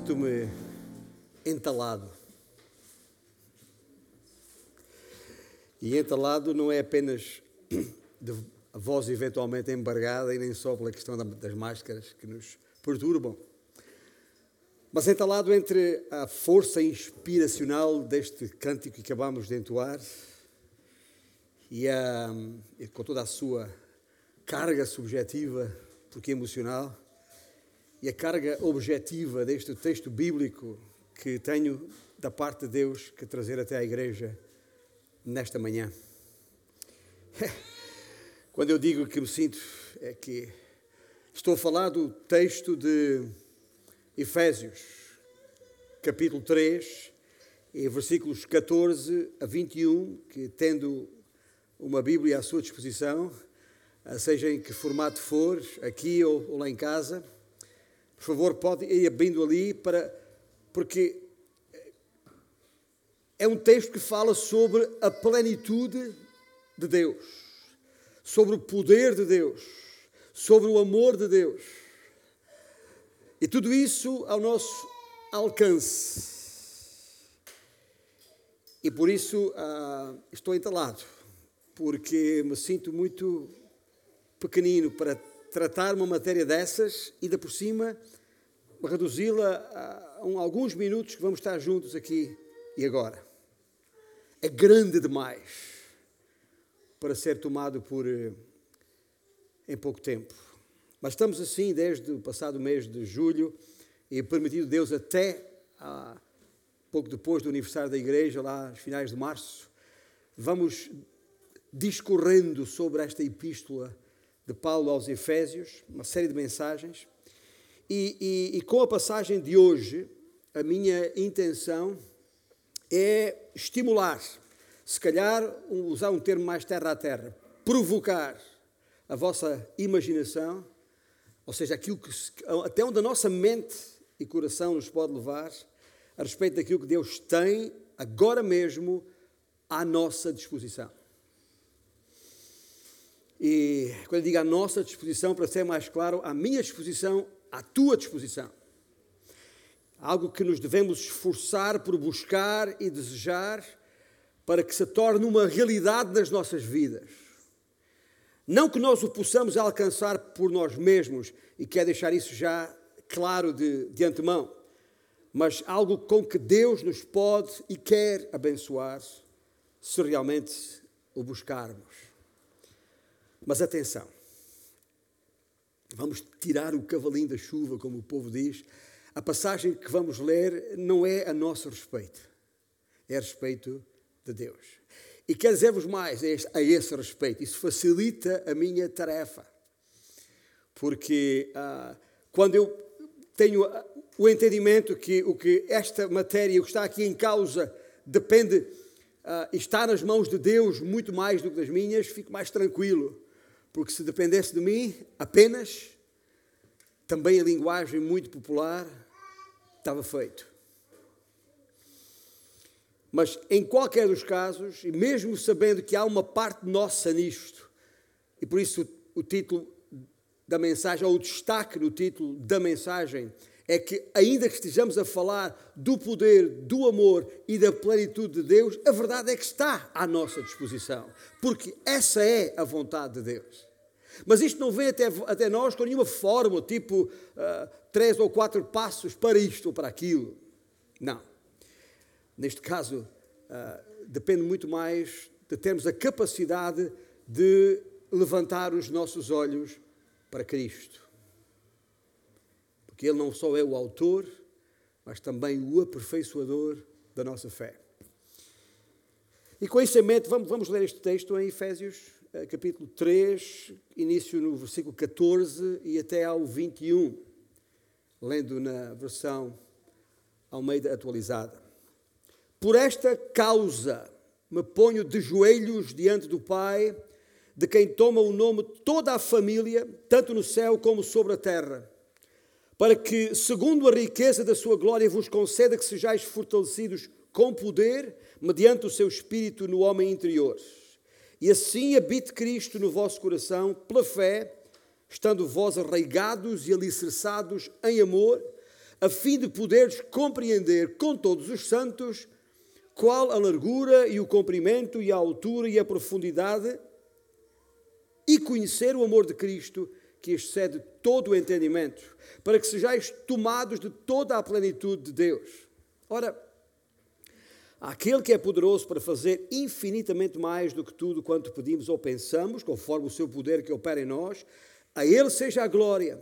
sinto-me entalado. E entalado não é apenas de voz eventualmente embargada e nem só pela questão das máscaras que nos perturbam, mas entalado entre a força inspiracional deste cântico que acabamos de entoar e, a, e com toda a sua carga subjetiva, porque emocional, e a carga objetiva deste texto bíblico que tenho da parte de Deus que trazer até à igreja nesta manhã. Quando eu digo que me sinto, é que estou a falar do texto de Efésios, capítulo 3, e versículos 14 a 21, que tendo uma Bíblia à sua disposição, seja em que formato for, aqui ou, lá em casa, por favor, pode ir abrindo ali para. Porque é um texto que fala sobre a plenitude de Deus, sobre o poder de Deus, sobre o amor de Deus. E tudo isso ao nosso alcance. E por isso ah, estou entalado, porque me sinto muito pequenino para tratar uma matéria dessas e, da por cima, reduzi-la a, alguns minutos que vamos estar juntos aqui e agora. É grande demais para ser tomado por eh, em pouco tempo. Mas estamos assim desde o passado mês de julho e permitido Deus até a, pouco depois do aniversário da igreja, lá nos finais de março, vamos discorrendo sobre esta epístola de Paulo aos Efésios, uma série de mensagens. E, e, e, com a passagem de hoje, a minha intenção é estimular, se calhar usar um termo mais terra a terra, provocar a vossa imaginação, ou seja, aquilo que, até onde a nossa mente e coração nos pode levar, a respeito daquilo que Deus tem agora mesmo à nossa disposição. E quando eu digo à nossa disposição, para ser mais claro, à minha disposição, à tua disposição. Algo que nos devemos esforçar por buscar e desejar para que se torne uma realidade nas nossas vidas. Não que nós o possamos alcançar por nós mesmos, e quero deixar isso já claro de, de antemão, mas algo com que Deus nos pode e quer abençoar se realmente o buscarmos. Mas atenção, vamos tirar o cavalinho da chuva, como o povo diz. A passagem que vamos ler não é a nosso respeito, é a respeito de Deus. E quero dizer-vos mais a esse respeito, isso facilita a minha tarefa, porque ah, quando eu tenho o entendimento que o que esta matéria, o que está aqui em causa, depende, ah, está nas mãos de Deus muito mais do que das minhas, fico mais tranquilo porque se dependesse de mim apenas, também a linguagem muito popular, estava feito. Mas em qualquer dos casos, e mesmo sabendo que há uma parte nossa nisto, e por isso o, o título da mensagem, ou o destaque no título da mensagem, é que, ainda que estejamos a falar do poder, do amor e da plenitude de Deus, a verdade é que está à nossa disposição, porque essa é a vontade de Deus. Mas isto não vem até, até nós com nenhuma fórmula, tipo uh, três ou quatro passos para isto ou para aquilo. Não. Neste caso, uh, depende muito mais de termos a capacidade de levantar os nossos olhos para Cristo porque Ele não só é o autor, mas também o aperfeiçoador da nossa fé. E com isso em mente, vamos, vamos ler este texto em Efésios, eh, capítulo 3, início no versículo 14 e até ao 21, lendo na versão Almeida atualizada. Por esta causa me ponho de joelhos diante do Pai, de quem toma o nome toda a família, tanto no céu como sobre a terra para que, segundo a riqueza da sua glória, vos conceda que sejais fortalecidos com poder, mediante o seu espírito no homem interior. E assim habite Cristo no vosso coração, pela fé, estando vós arraigados e alicerçados em amor, a fim de poderes compreender com todos os santos qual a largura e o comprimento e a altura e a profundidade e conhecer o amor de Cristo que excede todo o entendimento, para que sejais tomados de toda a plenitude de Deus. Ora, aquele que é poderoso para fazer infinitamente mais do que tudo quanto pedimos ou pensamos, conforme o seu poder que opera em nós, a ele seja a glória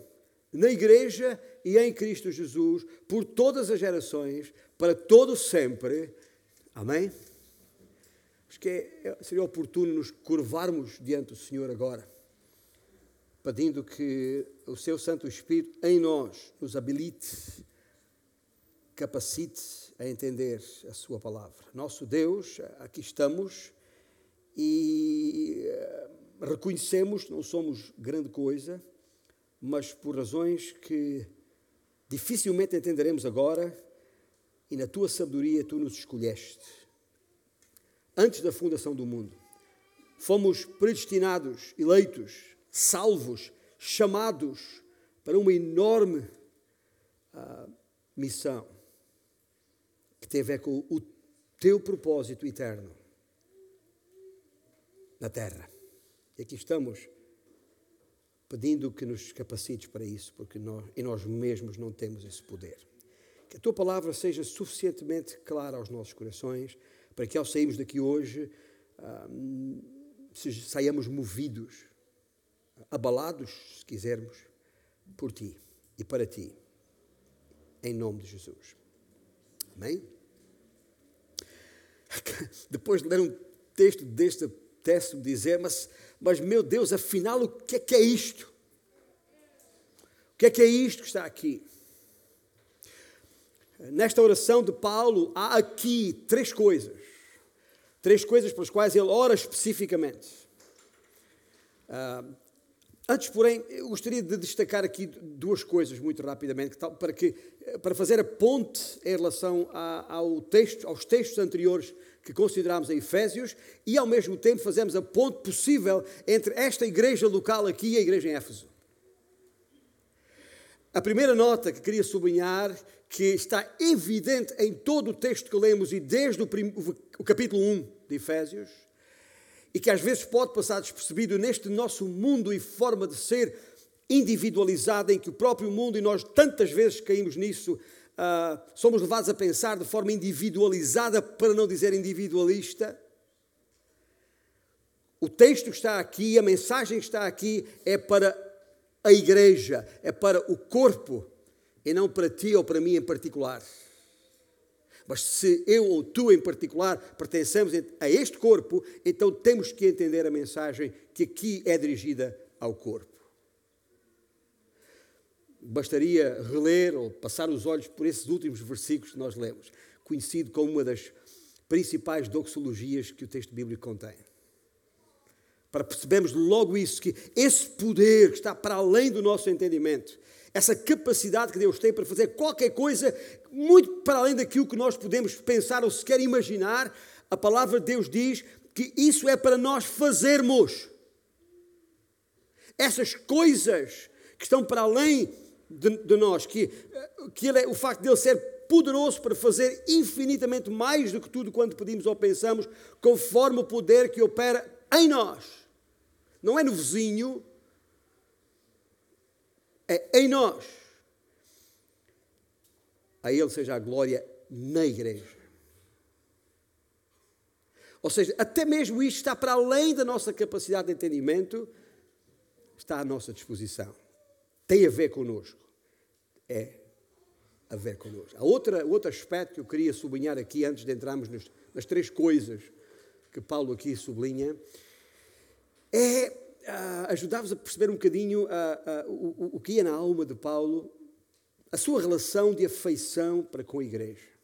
na igreja e em Cristo Jesus por todas as gerações, para todo sempre. Amém? Acho que é, seria oportuno nos curvarmos diante do Senhor agora, pedindo que o seu Santo Espírito em nós nos habilite, capacite a entender a sua palavra. Nosso Deus, aqui estamos e eh, reconhecemos que não somos grande coisa, mas por razões que dificilmente entenderemos agora, e na tua sabedoria tu nos escolheste. Antes da fundação do mundo, fomos predestinados, eleitos, salvos, chamados para uma enorme uh, missão que tem a ver com o teu propósito eterno na terra. E aqui estamos pedindo que nos capacites para isso, porque nós, em nós mesmos não temos esse poder. Que a tua palavra seja suficientemente clara aos nossos corações, para que ao sairmos daqui hoje, ah, saiamos movidos, abalados, se quisermos, por ti e para ti, em nome de Jesus. Amém? Depois de ler um texto deste texto, dizer, mas mas meu Deus, afinal, o que é que é isto? O que é que é isto que está aqui? Nesta oração de Paulo, há aqui três coisas. Três coisas pelas quais ele ora especificamente. Uh, antes, porém, eu gostaria de destacar aqui duas coisas muito rapidamente, para, que, para fazer a ponte em relação ao texto, aos textos anteriores que consideramos em Efésios e, ao mesmo tempo, fazemos a ponte possível entre esta igreja local aqui e a igreja em Éfeso. A primeira nota que queria sublinhar, que está evidente em todo o texto que lemos e desde o, prim, o capítulo 1 de Efésios, e que às vezes pode passar despercebido neste nosso mundo e forma de ser individualizada, em que o próprio mundo, e nós tantas vezes caímos nisso, uh, somos levados a pensar de forma individualizada, para não dizer individualista. O texto está aqui, a mensagem está aqui, é para a igreja, é para o corpo, e não para ti ou para mim em particular. Mas se eu ou tu em particular pertencemos a este corpo, então temos que entender a mensagem que aqui é dirigida ao corpo bastaria reler ou passar os olhos por esses últimos versículos que nós lemos, conhecido como uma das principais doxologias que o texto bíblico contém. Para percebermos logo isso, que esse poder que está para além do nosso entendimento, essa capacidade que Deus tem para fazer qualquer coisa muito para além daquilo que nós podemos pensar ou sequer imaginar, a palavra de Deus diz que isso é para nós fazermos. Essas coisas que estão para além de, de nós, que, que ele é, o facto de ele ser poderoso para fazer infinitamente mais do que tudo quanto pedimos ou pensamos, conforme o poder que opera em nós. Não é no vizinho, é em nós. A Ele seja a glória na igreja. Ou seja, até mesmo isto está para além da nossa capacidade de entendimento, está à nossa disposição tem a ver connosco. É a ver connosco. A outra, outro aspecto que eu queria sublinhar aqui, antes de entrarmos nas, nas três coisas que Paulo aqui sublinha, é uh, ajudar-vos a perceber um bocadinho uh, uh, o, o que ia na alma de Paulo, a sua relação de afeição para com a igreja.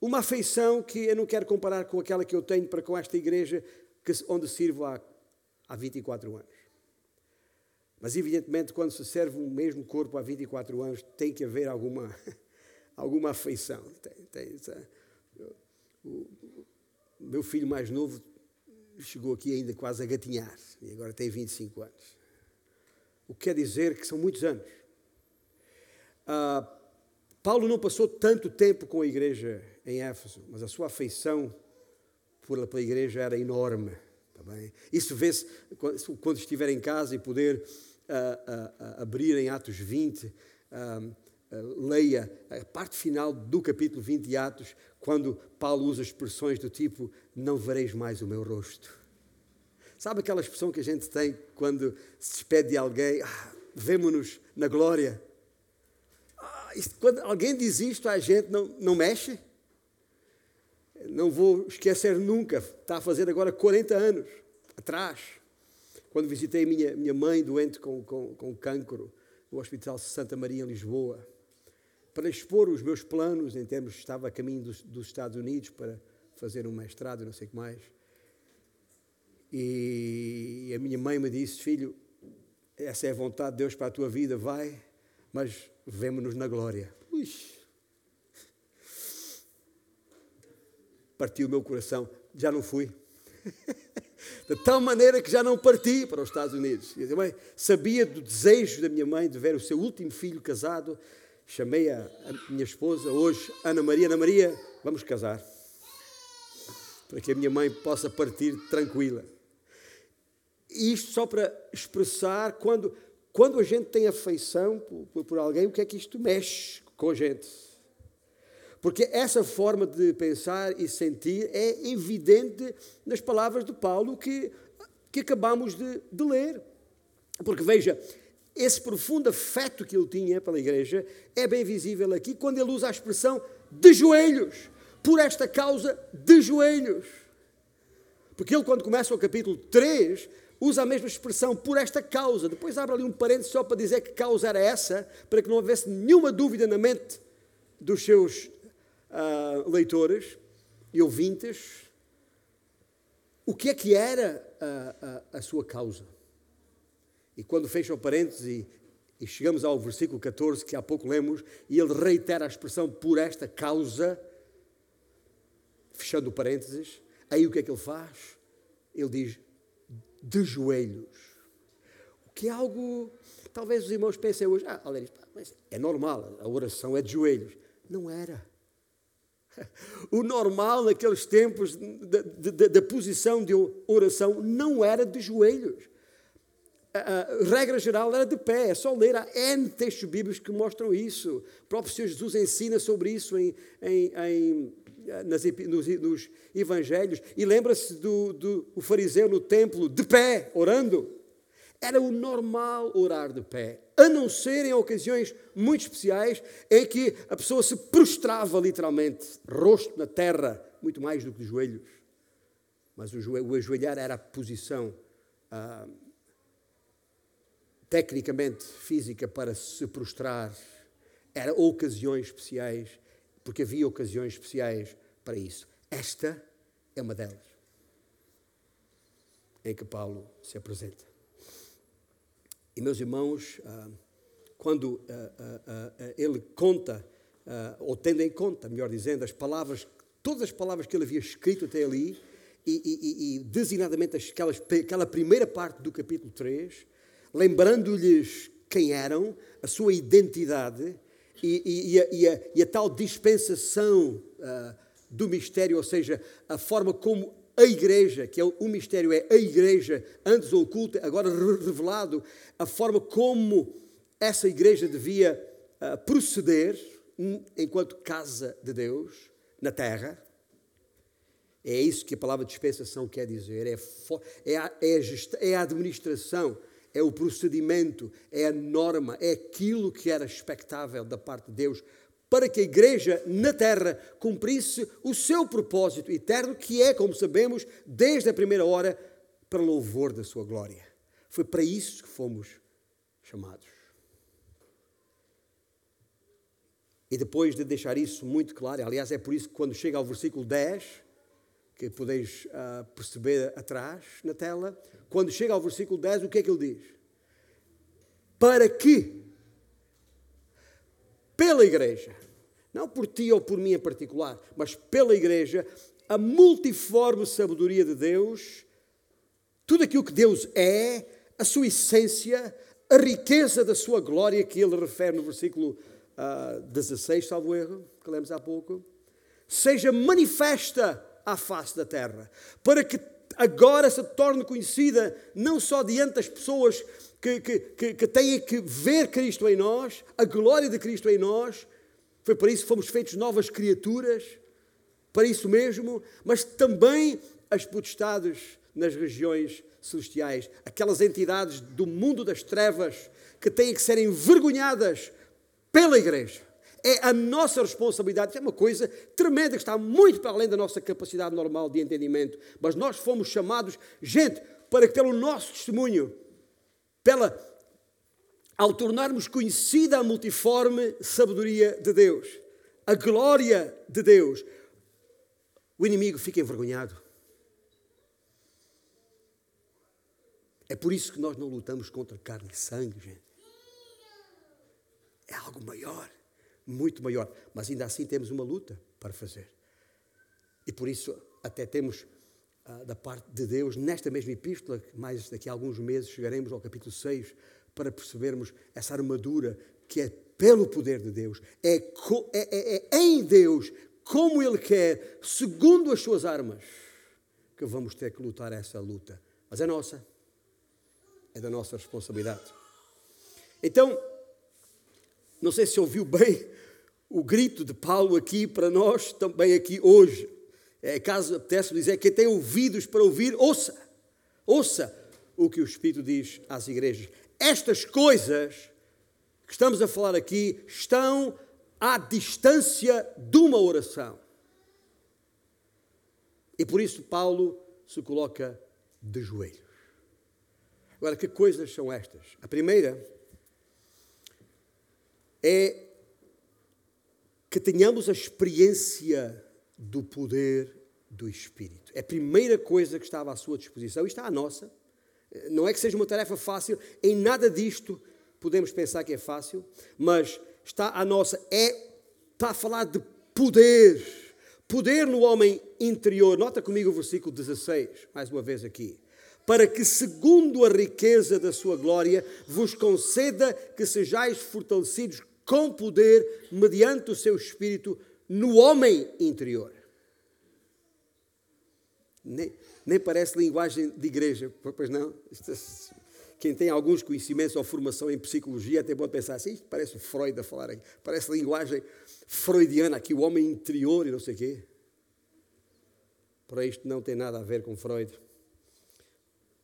Uma afeição que eu não quero comparar com aquela que eu tenho para com esta igreja que, onde sirvo há, há 24 anos. Mas, evidentemente, quando se serve o mesmo corpo há 24 anos, tem que haver alguma, alguma afeição. Tem, tem, o meu filho mais novo chegou aqui ainda quase a gatinhar, e agora tem 25 anos. O que quer dizer que são muitos anos. Uh, Paulo não passou tanto tempo com a igreja em Éfeso, mas a sua afeição pela, pela igreja era enorme. Tá bem? Isso vê-se quando, estiver em casa e poder uh, uh, abrir em Atos 20 leia a parte final do capítulo 20 de Atos, quando Paulo usa expressões do tipo: Não vereis mais o meu rosto. Sabe aquela expressão que a gente tem quando se despede de alguém? Ah, Vemo-nos na glória. Ah, isto, quando alguém diz isto, a gente não, não mexe. Não vou esquecer nunca. Está a fazer agora 40 anos atrás, quando visitei minha, minha mãe doente com, com, com cancro no Hospital Santa Maria em Lisboa para expor os meus planos em termos, estava a caminho dos, dos Estados Unidos para fazer um mestrado não sei o que mais. E a minha mãe me disse, filho, essa é a vontade de Deus para a tua vida, vai, mas vemo-nos na glória. Ui. Partiu o meu coração, já não fui. de tal maneira que já não parti para os Estados Unidos. E mãe sabia do desejo da minha mãe de ver o seu último filho casado Chamei a, a minha esposa hoje, Ana Maria. Ana Maria, vamos casar. Para que a minha mãe possa partir tranquila. Isto só para expressar quando, quando a gente tem afeição por, por alguém, o que é que isto mexe com a gente. Porque essa forma de pensar e sentir é evidente nas palavras de Paulo que, que acabamos de, de ler. Porque veja, esse profundo afeto que ele tinha pela igreja é bem visível aqui quando ele usa a expressão de joelhos, por esta causa de joelhos. Porque ele, quando começa o capítulo 3, usa a mesma expressão por esta causa. Depois abre ali um parênteses só para dizer que causa era essa, para que não houvesse nenhuma dúvida na mente dos seus uh, leitores e ouvintes. O que é que era a, a, a sua causa? E quando fecha o parênteses e, chegamos ao versículo 14, que há pouco lemos, e ele reitera a expressão por esta causa, fechando parênteses, aí o que é que ele faz? Ele diz de joelhos. O que é algo, talvez os irmãos pensem hoje, ah, mas é normal, a oração é de joelhos. Não era. O normal naqueles tempos da posição de oração não era de joelhos a, regra geral era de pé, é só ler. Há N textos bíblicos que mostram isso. O próprio Senhor Jesus ensina sobre isso em, em, em nas, nos, nos, evangelhos. E lembra-se do, do o fariseu no templo, de pé, orando. Era o normal orar de pé, a não ser em ocasiões muito especiais em que a pessoa se prostrava literalmente, rosto na terra, muito mais do que de joelhos. Mas o, o ajoelhar era a posição. Ah, tecnicamente física para se prostrar. Era ocasiões especiais, porque havia ocasiões especiais para isso. Esta é uma delas, em que Paulo se apresenta. E, meus irmãos, ah, quando ah, ah, ele conta, ou tendo em conta, melhor dizendo, as palavras, todas as palavras que ele havia escrito até ali, e, e, e designadamente aquelas, aquela primeira parte do capítulo 3, lembrando-lhes quem eram, a sua identidade e, e, e, a, e a, a, tal dispensação uh, do mistério, ou seja, a forma como a igreja, que é o, o mistério é a igreja, antes oculta, agora revelado, a forma como essa igreja devia uh, proceder enquanto casa de Deus na terra. É isso que a palavra dispensação quer dizer, é, é, a, é, a, é a administração é o procedimento, é a norma, é aquilo que era expectável da parte de Deus para que a igreja na terra cumprisse o seu propósito eterno, que é, como sabemos, desde a primeira hora, para louvor da sua glória. Foi para isso que fomos chamados. E depois de deixar isso muito claro, aliás, é por isso que quando chega ao versículo 10, que podeis uh, perceber atrás na tela, quando chega ao versículo 10, o que é que ele diz? Para que, pela igreja, não por ti ou por mim em particular, mas pela igreja, a multiforme sabedoria de Deus, tudo aquilo que Deus é, a sua essência, a riqueza da sua glória, que ele refere no versículo uh, 16, salvo erro, que lemos há pouco, seja manifesta à face da terra, para que agora se torne conhecida não só diante das pessoas que, que, que, que têm que ver Cristo em nós, a glória de Cristo em nós, foi para isso que fomos feitos novas criaturas, para isso mesmo, mas também as potestades nas regiões celestiais, aquelas entidades do mundo das trevas que têm que ser envergonhadas pela igreja. É a nossa responsabilidade, é uma coisa tremenda que está muito para além da nossa capacidade normal de entendimento, mas nós fomos chamados, gente, para que pelo nosso testemunho, pela ao tornarmos conhecida a multiforme sabedoria de Deus, a glória de Deus, o inimigo fica envergonhado. É por isso que nós não lutamos contra carne e sangue, gente. É algo maior, muito maior. Mas ainda assim temos uma luta para fazer. E por isso até temos ah, da parte de Deus, nesta mesma epístola, mais daqui a alguns meses chegaremos ao capítulo 6, para percebermos essa armadura que é pelo poder de Deus, é, é, é, é em Deus, como Ele quer, segundo as suas armas, que vamos ter que lutar essa luta. Mas é nossa, é da nossa responsabilidade. Então, não sei se ouviu bem o grito de Paulo aqui para nós, também aqui hoje. É, caso apetece dizer, quem tem ouvidos para ouvir, ouça, ouça o que o Espírito diz às igrejas. Estas coisas que estamos a falar aqui estão à distância de uma oração. E por isso Paulo se coloca de joelhos. Agora, que coisas são estas? A primeira é que tenhamos a experiência do poder do Espírito. É a primeira coisa que estava à sua disposição e está à nossa. Não é que seja uma tarefa fácil, em nada disto podemos pensar que é fácil, mas está a nossa, é, está a falar de poder, poder no homem interior. Nota comigo o versículo 16, mais uma vez aqui. Para que, segundo a riqueza da sua glória, vos conceda que sejais fortalecidos com poder, mediante o seu espírito, no homem interior. Nem, nem parece linguagem de igreja, pois não? É, quem tem alguns conhecimentos ou formação em psicologia até pode pensar assim, parece Freud a falar aqui, parece linguagem freudiana aqui, o homem interior e não sei o quê. Para isto não tem nada a ver com Freud.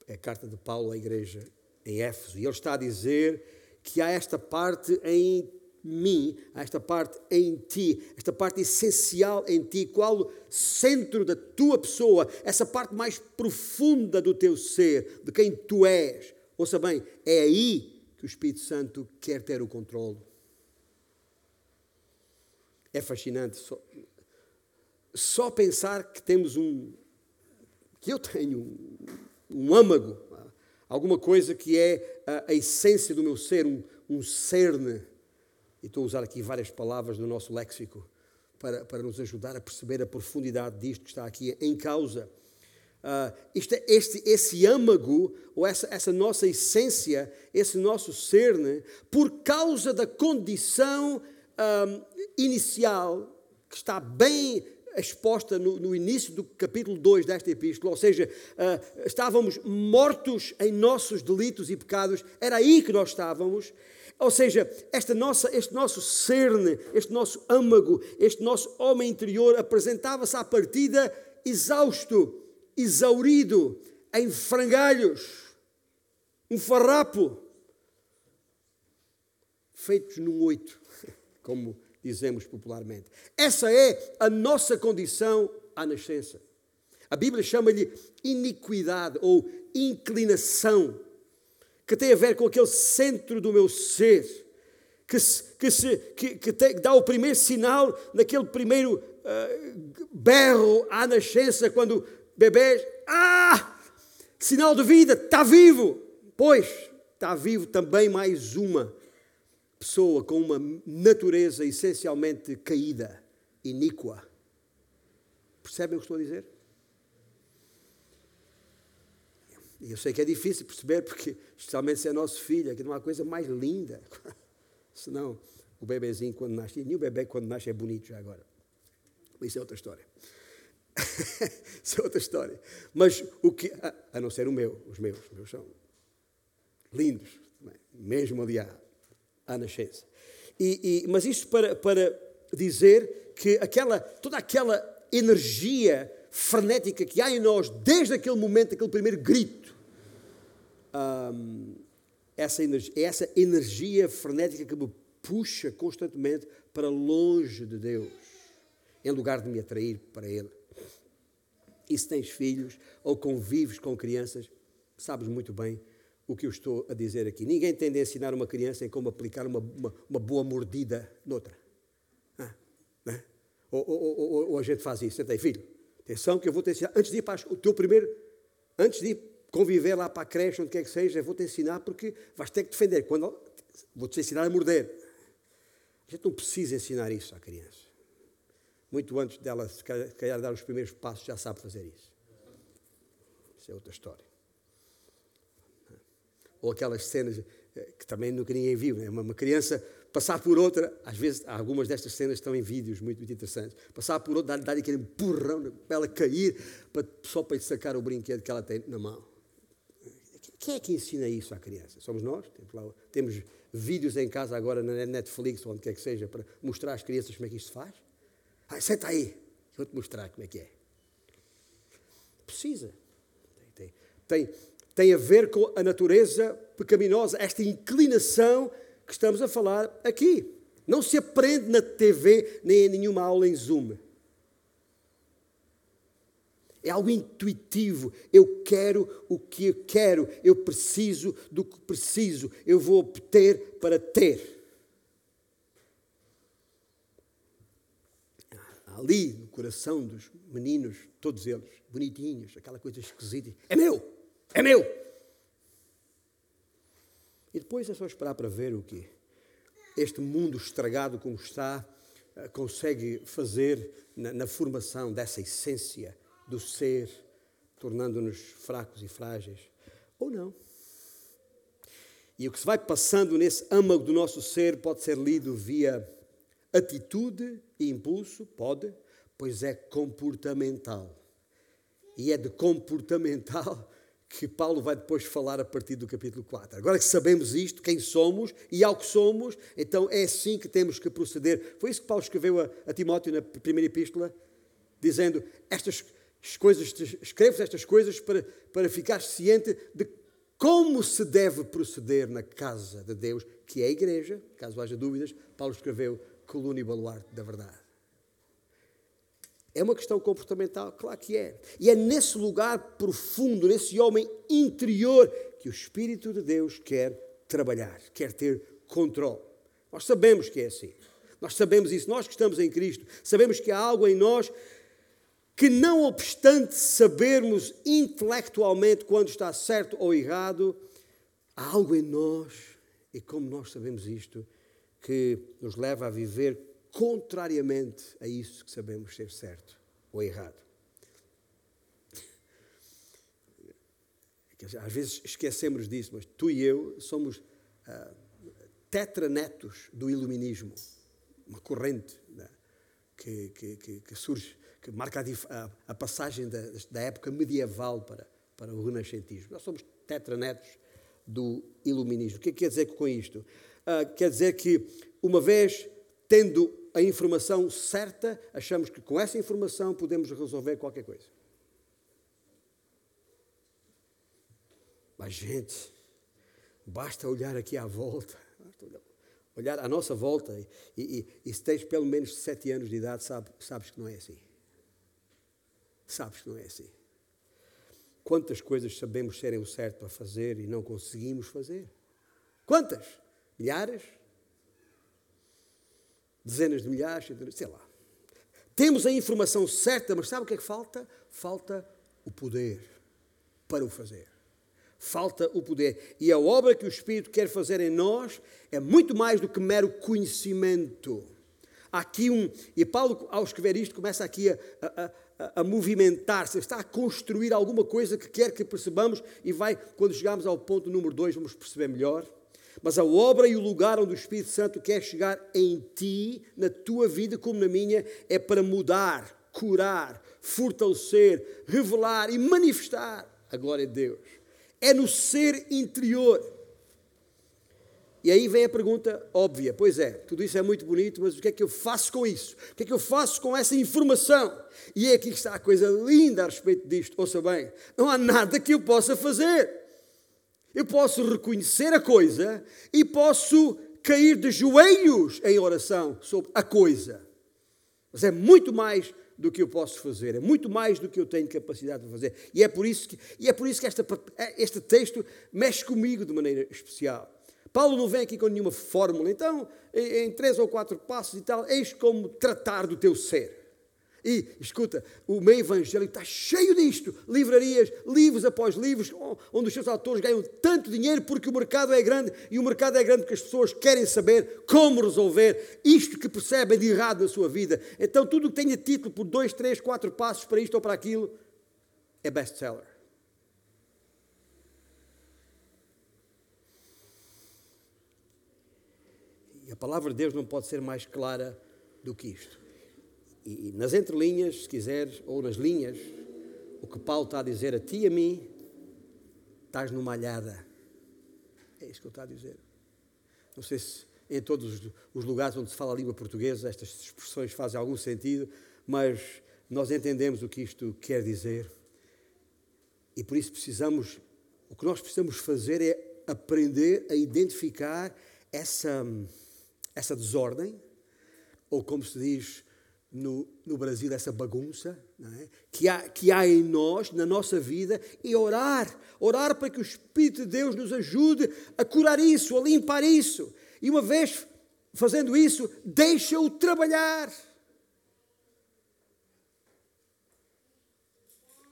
É a carta de Paulo à igreja em Éfeso. E ele está a dizer que há esta parte em mim, esta parte em ti, esta parte essencial em ti, qual o centro da tua pessoa, essa parte mais profunda do teu ser, de quem tu és. Ouça bem, é aí que o Espírito Santo quer ter o controle. É fascinante só, só pensar que temos um, que eu tenho um, um âmago, alguma coisa que é a, a essência do meu ser, um, um cerne e estou a usar aqui várias palavras do nosso léxico para, para nos ajudar a perceber a profundidade disto que está aqui em causa. Uh, este, este, esse âmago, ou essa, essa nossa essência, esse nosso ser, né, por causa da condição um, inicial, que está bem exposta no, no, início do capítulo 2 desta epístola, ou seja, uh, estávamos mortos em nossos delitos e pecados, era aí que nós estávamos, ou seja, esta nossa, este nosso cerne, este nosso âmago, este nosso homem interior apresentava-se à partida exausto, exaurido, em frangalhos, um farrapo, feitos num oito, como dizemos popularmente. Essa é a nossa condição à nascença. A Bíblia chama-lhe iniquidade ou inclinação que tem a ver com aquele centro do meu ser, que, se, que, se, que, que, te, que dá o primeiro sinal naquele primeiro uh, berro à nascença, quando bebês, ah, sinal de vida, está vivo. Pois, está vivo também mais uma pessoa com uma natureza essencialmente caída, iníqua. Percebem o que estou a dizer? E eu sei que é difícil perceber, porque, especialmente se é nosso filho, que não há coisa mais linda. Senão, o bebezinho quando nasce. E o bebê quando nasce é bonito já agora. Isso é outra história. Isso é outra história. Mas o que, a, a, não ser o meu, os meus, os meus são lindos, mesmo ali à, à nascença. E, e, mas isto para, para dizer que aquela, toda aquela energia frenética que há em nós desde aquele momento, aquele primeiro grito, essa, energia, essa energia frenética que me puxa constantemente para longe de Deus, em lugar de me atrair para Ele. E se tens filhos ou convives com crianças, sabes muito bem o que eu estou a dizer aqui. Ninguém tem de ensinar uma criança em como aplicar uma, uma, uma boa mordida noutra. Ah, né? ou, ou, ou, ou, a gente faz isso. Senta filho, atenção que eu vou te ensinar. Antes de ir para o teu primeiro, antes de conviver lá para a creche, onde quer que seja, eu vou te ensinar porque vais ter que defender. Quando, vou te ensinar a morder. A gente não precisa ensinar isso à criança. Muito antes dela, se calhar, dar os primeiros passos, já sabe fazer isso. Isso é outra história. Ou aquelas cenas eh, que também nunca ninguém viu, né? uma criança passar por outra, às vezes algumas destas cenas estão em vídeos muito, muito interessantes, passar por outra, dar-lhe aquele empurrão para ela cair, para, só para sacar o brinquedo que ela tem na mão. Quem é que ensina isso à criança? Somos nós? Temos, vídeos em casa agora na Netflix, ou onde quer que seja, para mostrar às crianças como é que isto se faz? Ah, senta aí, vou-te mostrar como é que é. Precisa. Tem, tem, tem a ver com a natureza pecaminosa, esta inclinação que estamos a falar aqui. Não se aprende na TV nem em nenhuma aula em Zoom. É algo intuitivo. Eu quero o que eu quero. Eu preciso do que preciso. Eu vou obter para ter. Ali no coração dos meninos, todos eles, bonitinhos, aquela coisa esquisita. É meu! É meu! E depois é só esperar para ver o que este mundo estragado como está eh, consegue fazer na, na formação dessa essência do ser, tornando-nos fracos e frágeis, ou não. E o que se vai passando nesse âmago do nosso ser pode ser lido via atitude e impulso, pode, pois é comportamental. E é de comportamental que Paulo vai depois falar a partir do capítulo 4. Agora que sabemos isto, quem somos e ao que somos, então é assim que temos que proceder. Foi isso que Paulo escreveu a, a Timóteo na primeira epístola, dizendo: estas coisas, escreves estas coisas para, para ficar ciente de como se deve proceder na casa de Deus, que é a igreja. Caso haja dúvidas, Paulo escreveu coluna e baluarte da verdade. É uma questão comportamental? Claro que é. E é nesse lugar profundo, nesse homem interior, que o Espírito de Deus quer trabalhar, quer ter controle. Nós sabemos que é assim. Nós sabemos isso. Nós que estamos em Cristo, sabemos que há algo em nós que, não obstante sabermos intelectualmente quando está certo ou errado, há algo em nós, e como nós sabemos isto, que nos leva a viver contrariamente a isso que sabemos ser certo ou errado. Às vezes esquecemos disso, mas tu e eu somos uh, tetranetos do iluminismo, uma corrente né, que, que, que surge que marca a, a passagem da, da, época medieval para, para o renascentismo. Nós somos tetranetos do iluminismo. O que, é que quer dizer com isto? Uh, quer dizer que, uma vez tendo a informação certa, achamos que com essa informação podemos resolver qualquer coisa. Mas, gente, basta olhar aqui à volta, olhar à nossa volta, e, e, e se tens pelo menos sete anos de idade, sabe, sabes que não é assim. Sabes que não é assim. Quantas coisas sabemos serem o certo para fazer e não conseguimos fazer? Quantas? Milhares? Dezenas de milhares? Sei lá. Temos a informação certa, mas sabe o que é que falta? Falta o poder para o fazer. Falta o poder. E a obra que o Espírito quer fazer em nós é muito mais do que mero conhecimento. Há aqui um. E Paulo, ao escrever isto, começa aqui a, a a, movimentar-se, está a construir alguma coisa que quer que percebamos e vai, quando chegarmos ao ponto número dois, vamos perceber melhor. Mas a obra e o lugar onde o Espírito Santo quer chegar em ti, na tua vida como na minha, é para mudar, curar, fortalecer, revelar e manifestar a glória de Deus. É no ser interior. E aí vem a pergunta óbvia: pois é, tudo isso é muito bonito, mas o que é que eu faço com isso? O que é que eu faço com essa informação? E é aqui que está a coisa linda a respeito disto. Ouça bem, não há nada que eu possa fazer. Eu posso reconhecer a coisa e posso cair de joelhos em oração sobre a coisa. Mas é muito mais do que eu posso fazer, é muito mais do que eu tenho capacidade de fazer. E é por isso que, e é por isso que esta, este texto mexe comigo de maneira especial. Paulo não vem aqui com nenhuma fórmula. Então, em, três ou quatro passos e tal, eis como tratar do teu ser. E, escuta, o meio evangélico está cheio disto. Livrarias, livros após livros, onde os seus autores ganham tanto dinheiro porque o mercado é grande e o mercado é grande porque as pessoas querem saber como resolver isto que percebem de errado na sua vida. Então, tudo que tenha título por dois, três, quatro passos para isto ou para aquilo é best-seller. A palavra de Deus não pode ser mais clara do que isto. E, nas entrelinhas, se quiseres, ou nas linhas, o que Paulo está a dizer a ti e a mim, estás numa alhada. É isso que ele está a dizer. Não sei se em todos os lugares onde se fala a língua portuguesa estas expressões fazem algum sentido, mas nós entendemos o que isto quer dizer. E por isso precisamos, o que nós precisamos fazer é aprender a identificar essa essa desordem, ou como se diz no, no Brasil, essa bagunça é? que, há, que há em nós, na nossa vida, e orar, orar para que o Espírito de Deus nos ajude a curar isso, a limpar isso. E uma vez fazendo isso, deixa-o trabalhar.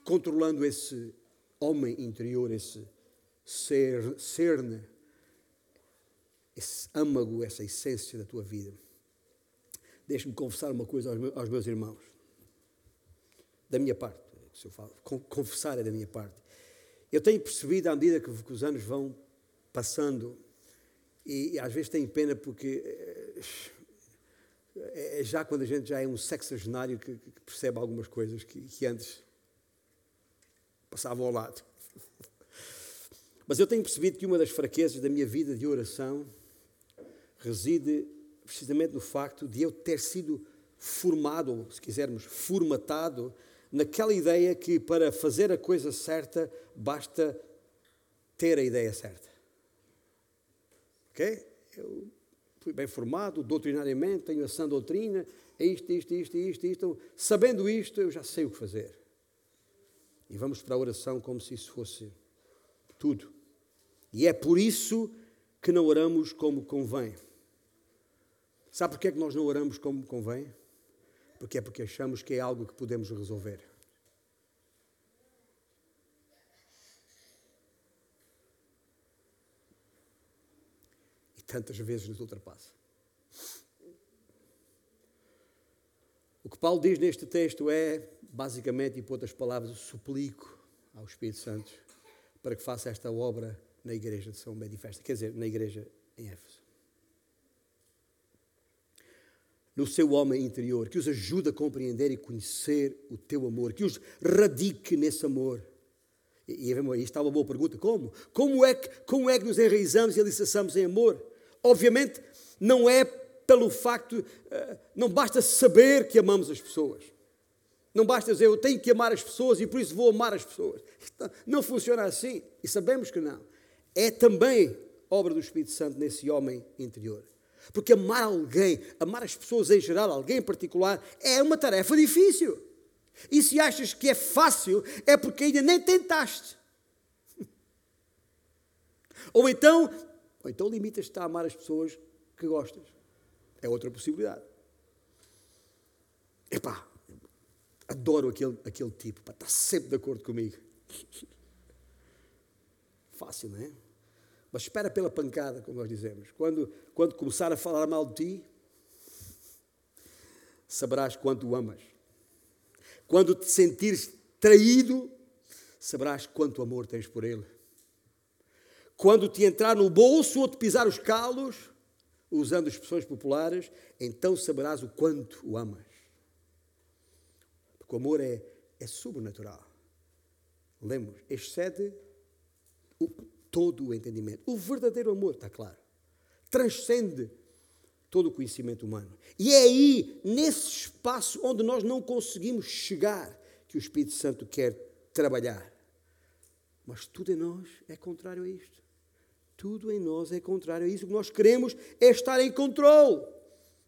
Controlando esse homem interior, esse ser, cerne esse âmago, essa essência da tua vida. Deixa-me confessar uma coisa aos meus, irmãos. Da minha parte, se eu falo, confessar é da minha parte. Eu tenho percebido à medida que, os anos vão passando, e, às vezes tenho pena porque é, é já quando a gente já é um sexagenário que, que percebe algumas coisas que, que antes passavam ao lado. Mas eu tenho percebido que uma das fraquezas da minha vida de oração reside precisamente no facto de eu ter sido formado, ou se quisermos, formatado, naquela ideia que para fazer a coisa certa basta ter a ideia certa. Ok? Eu fui bem formado doutrinariamente, tenho a sã doutrina, é isto, isto, isto, isto, isto. Sabendo isto, eu já sei o que fazer. E vamos para a oração como se isso fosse tudo. E é por isso que não oramos como convém. Sabe porquê é que nós não oramos como convém? Porque é porque achamos que é algo que podemos resolver. E tantas vezes nos ultrapassa. O que Paulo diz neste texto é, basicamente, e por outras palavras, suplico ao Espírito Santo para que faça esta obra na igreja de São Benifesta, quer dizer, na igreja em Éfeso. No seu homem interior, que os ajude a compreender e conhecer o teu amor, que os radique nesse amor. E, e está uma boa pergunta: como? Como é, que, como é que nos enraizamos e alicerçamos em amor? Obviamente, não é pelo facto, uh, não basta saber que amamos as pessoas. Não basta dizer eu tenho que amar as pessoas e por isso vou amar as pessoas. Isto não funciona assim e sabemos que não. É também obra do Espírito Santo nesse homem interior. Porque amar alguém, amar as pessoas em geral, alguém em particular, é uma tarefa difícil. E se achas que é fácil, é porque ainda nem tentaste. Ou então, ou então limitas-te a amar as pessoas que gostas. É outra possibilidade. Epá, adoro aquele, aquele tipo, está sempre de acordo comigo. Fácil, não é? Mas espera pela pancada, como nós dizemos. Quando, quando começar a falar mal de ti, saberás quanto o amas. Quando te sentires traído, saberás quanto amor tens por ele. Quando te entrar no bolso ou te pisar os calos, usando expressões populares, então saberás o quanto o amas. Porque o amor é, é sobrenatural. Lemos, excede o, todo o entendimento. O verdadeiro amor, está claro, transcende todo o conhecimento humano. E é aí, nesse espaço onde nós não conseguimos chegar, que o Espírito Santo quer trabalhar. Mas tudo em nós é contrário a isto. Tudo em nós é contrário a isso. O que nós queremos é estar em controle.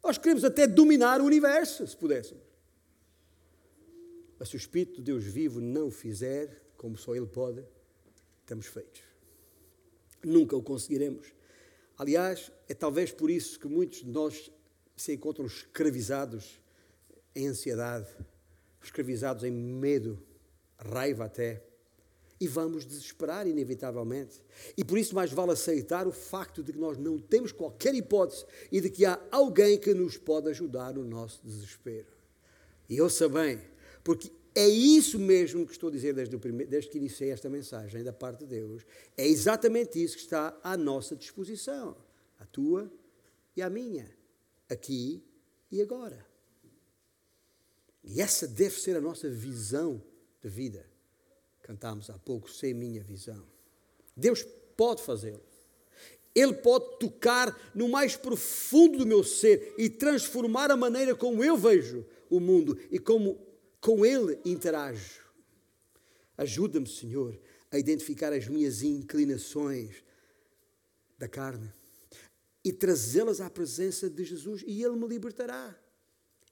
Nós queremos até dominar o universo, se pudéssemos. Mas se o Espírito de Deus vivo não fizer, como só Ele pode, estamos feitos. Nunca o conseguiremos. Aliás, é talvez por isso que muitos de nós se encontram escravizados em ansiedade, escravizados em medo, raiva até e vamos desesperar, inevitavelmente. E por isso, mais vale aceitar o facto de que nós não temos qualquer hipótese e de que há alguém que nos pode ajudar no nosso desespero. E ouça bem, porque é isso mesmo que estou a dizer desde, primeiro, desde que iniciei esta mensagem da parte de Deus. É exatamente isso que está à nossa disposição, a tua e a minha, aqui e agora. E essa deve ser a nossa visão de vida cantámos há pouco, sem minha visão. Deus pode fazê-lo. Ele pode tocar no mais profundo do meu ser e transformar a maneira como eu vejo o mundo e como com ele interajo. Ajuda-me, Senhor, a identificar as minhas inclinações da carne e trazê-las à presença de Jesus e Ele me libertará.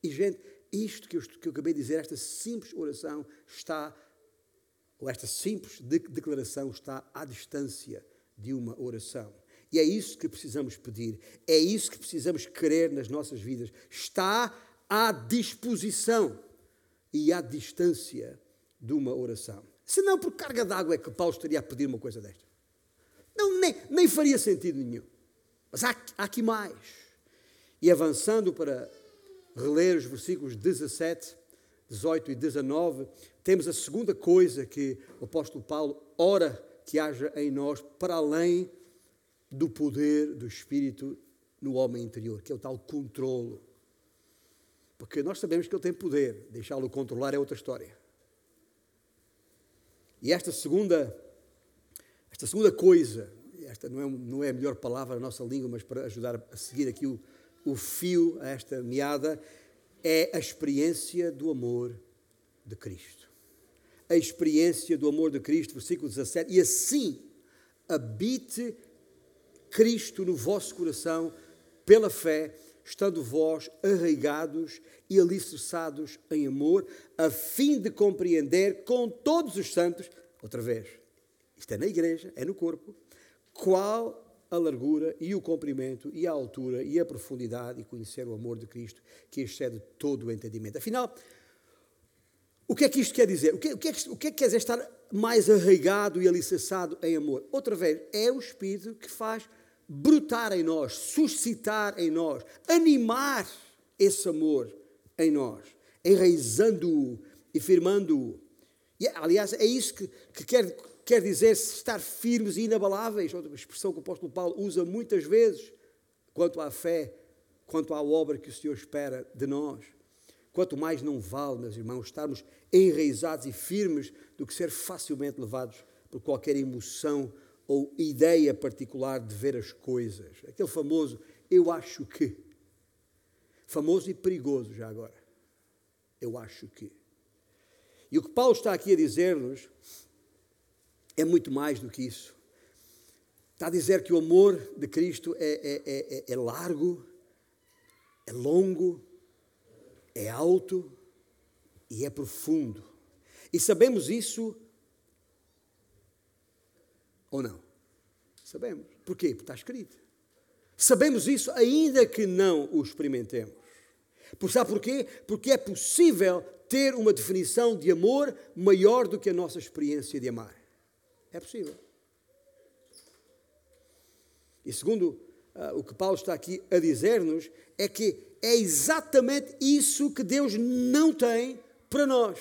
E, gente, isto que eu, que eu acabei de dizer, esta simples oração, está ou esta simples declaração está à distância de uma oração. E é isso que precisamos pedir, é isso que precisamos querer nas nossas vidas. Está à disposição e à distância de uma oração. Se não por carga d'água é que Paulo estaria a pedir uma coisa desta. Não, nem, nem faria sentido nenhum. Mas há, há aqui mais. E avançando para reler os versículos 17 18 e 19, temos a segunda coisa que o apóstolo Paulo ora que haja em nós para além do poder do Espírito no homem interior, que é o tal controlo. Porque nós sabemos que ele tem poder, deixá-lo controlar é outra história. E esta segunda, esta segunda coisa, esta não é, não é a melhor palavra na nossa língua, mas para ajudar a seguir aqui o, o fio a esta meada, é a experiência do amor de Cristo. A experiência do amor de Cristo, versículo 17. E assim habite Cristo no vosso coração pela fé, estando vós arraigados e alicerçados em amor, a fim de compreender com todos os santos, outra vez, isto é na igreja, é no corpo, qual a largura e o comprimento e a altura e a profundidade e conhecer o amor de Cristo que excede todo o entendimento. Afinal, o que é que isto quer dizer? O que, o que, é, que, o que, é que quer dizer estar mais arraigado e alicerçado em amor? Outra vez, é o Espírito que faz brotar em nós, suscitar em nós, animar esse amor em nós, enraizando-o e firmando-o. Aliás, é isso que, que quer quer dizer estar firmes e inabaláveis, outra expressão que o apóstolo Paulo usa muitas vezes, quanto à fé, quanto à obra que o Senhor espera de nós. Quanto mais não vale, meus irmãos, estarmos enraizados e firmes do que ser facilmente levados por qualquer emoção ou ideia particular de ver as coisas. Aquele famoso eu acho que. Famoso e perigoso já agora. Eu acho que. E o que Paulo está aqui a dizer-nos é muito mais do que isso. Está a dizer que o amor de Cristo é, é, é, é largo, é longo, é alto e é profundo. E sabemos isso ou não? Sabemos. Porquê? Porque está escrito. Sabemos isso ainda que não o experimentemos. Por sabe porquê? Porque é possível ter uma definição de amor maior do que a nossa experiência de amar. É possível. E segundo uh, o que Paulo está aqui a dizer-nos, é que é exatamente isso que Deus não tem para nós.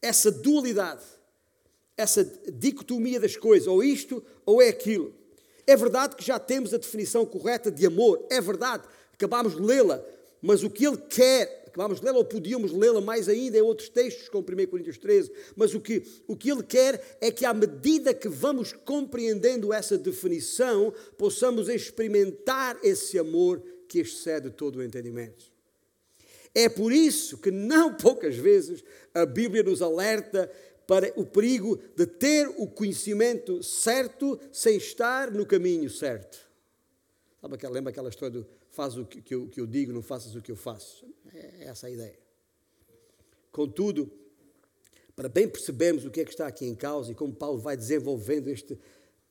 Essa dualidade, essa dicotomia das coisas, ou isto ou é aquilo. É verdade que já temos a definição correta de amor, é verdade, acabámos de lê-la, mas o que ele quer, acabámos de lê-la ou podíamos lê-la mais ainda em outros textos, como 1 Coríntios 13, mas o que, o que ele quer é que à medida que vamos compreendendo essa definição, possamos experimentar esse amor que excede todo o entendimento. É por isso que não poucas vezes a Bíblia nos alerta para o perigo de ter o conhecimento certo sem estar no caminho certo. Sabe aquela, lembra aquela história do faz o que, que, eu, que eu digo, não faças o que eu faço? É essa a ideia. Contudo, para bem percebermos o que é que está aqui em causa e como Paulo vai desenvolvendo este,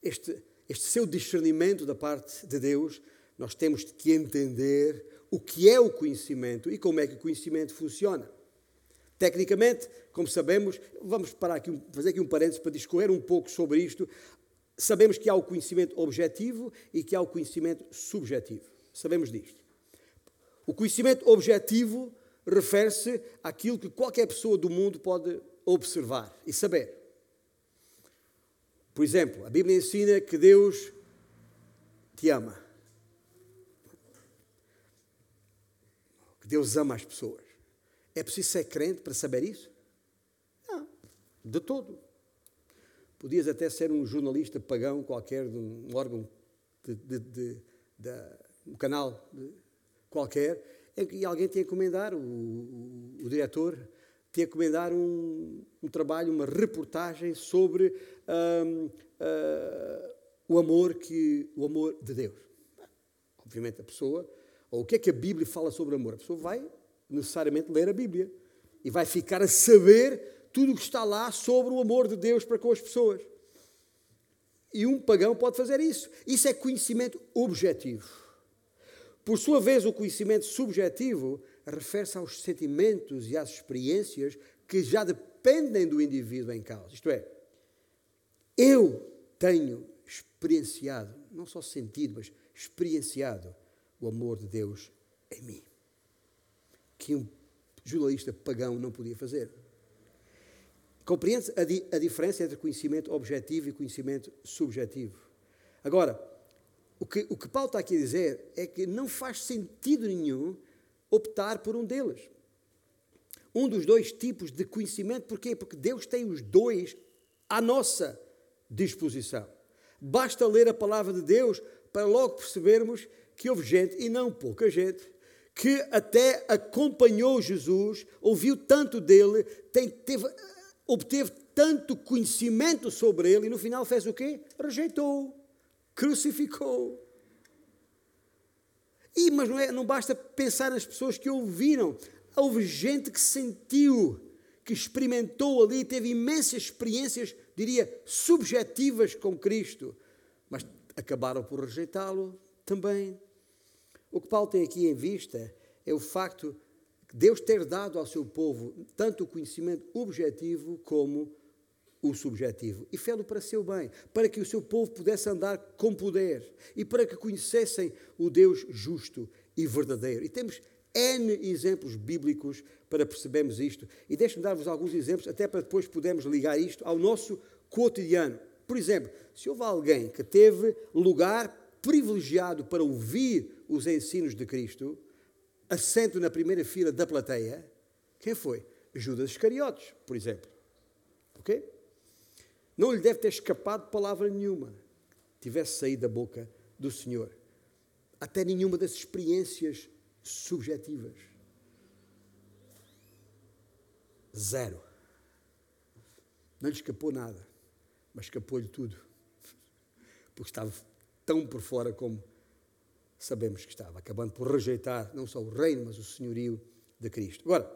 este, este seu discernimento da parte de Deus, nós temos que entender o que é o conhecimento e como é que o conhecimento funciona. Tecnicamente, como sabemos, vamos parar aqui, fazer aqui um parênteses para discorrer um pouco sobre isto. Sabemos que há o conhecimento objetivo e que há o conhecimento subjetivo. Sabemos disto. O conhecimento objetivo refere-se àquilo que qualquer pessoa do mundo pode observar e saber. Por exemplo, a Bíblia ensina que Deus te ama. Que Deus ama as pessoas. É preciso ser crente para saber isso? Não, de todo. Podias até ser um jornalista pagão qualquer, de um órgão, de, de, de, de um canal qualquer, que alguém que encomendar, o, o, o diretor que encomendar um, um, trabalho, uma reportagem sobre um, uh, ah, o amor que o amor de Deus. Obviamente a pessoa, ou o que é que a Bíblia fala sobre amor? A pessoa vai necessariamente ler a Bíblia e vai ficar a saber tudo o que está lá sobre o amor de Deus para com as pessoas. E um pagão pode fazer isso. Isso é conhecimento objetivo. Por sua vez, o conhecimento subjetivo refere-se aos sentimentos e às experiências que já dependem do indivíduo em causa. Isto é, eu tenho experienciado, não só sentido, mas experienciado o amor de Deus em mim que um jornalista pagão não podia fazer. Compreende-se a, di a diferença entre conhecimento objetivo e conhecimento subjetivo. Agora, o que, o que Paulo está aqui a dizer é que não faz sentido nenhum optar por um deles. Um dos dois tipos de conhecimento, porquê? Porque Deus tem os dois à nossa disposição. Basta ler a palavra de Deus para logo percebermos que houve gente, e não pouca gente, que até acompanhou Jesus, ouviu tanto dele, tem, teve, obteve tanto conhecimento sobre ele e no final fez o quê? Rejeitou, crucificou. E, mas não, é, não basta pensar nas pessoas que ouviram. Houve gente que sentiu, que experimentou ali, teve imensas experiências, diria, subjetivas com Cristo, mas acabaram por rejeitá-lo também. O que Paulo tem aqui em vista é o facto de Deus ter dado ao seu povo tanto o conhecimento objetivo como o subjetivo. E fê-lo para seu bem, para que o seu povo pudesse andar com poder e para que conhecessem o Deus justo e verdadeiro. E temos N exemplos bíblicos para percebermos isto. E deixe-me dar-vos alguns exemplos, até para depois podermos ligar isto ao nosso cotidiano. Por exemplo, se houve alguém que teve lugar privilegiado para ouvir os ensinos de Cristo, assento na primeira fila da plateia, quem foi? Judas Iscariotes, por exemplo. Ok? Não lhe deve ter escapado palavra nenhuma, tivesse saído da boca do Senhor. Até nenhuma das experiências subjetivas. Zero. Não lhe escapou nada, mas escapou-lhe tudo. Porque estava tão por fora como sabemos que estava, acabando por rejeitar não só o reino, mas o senhorio de Cristo. Agora,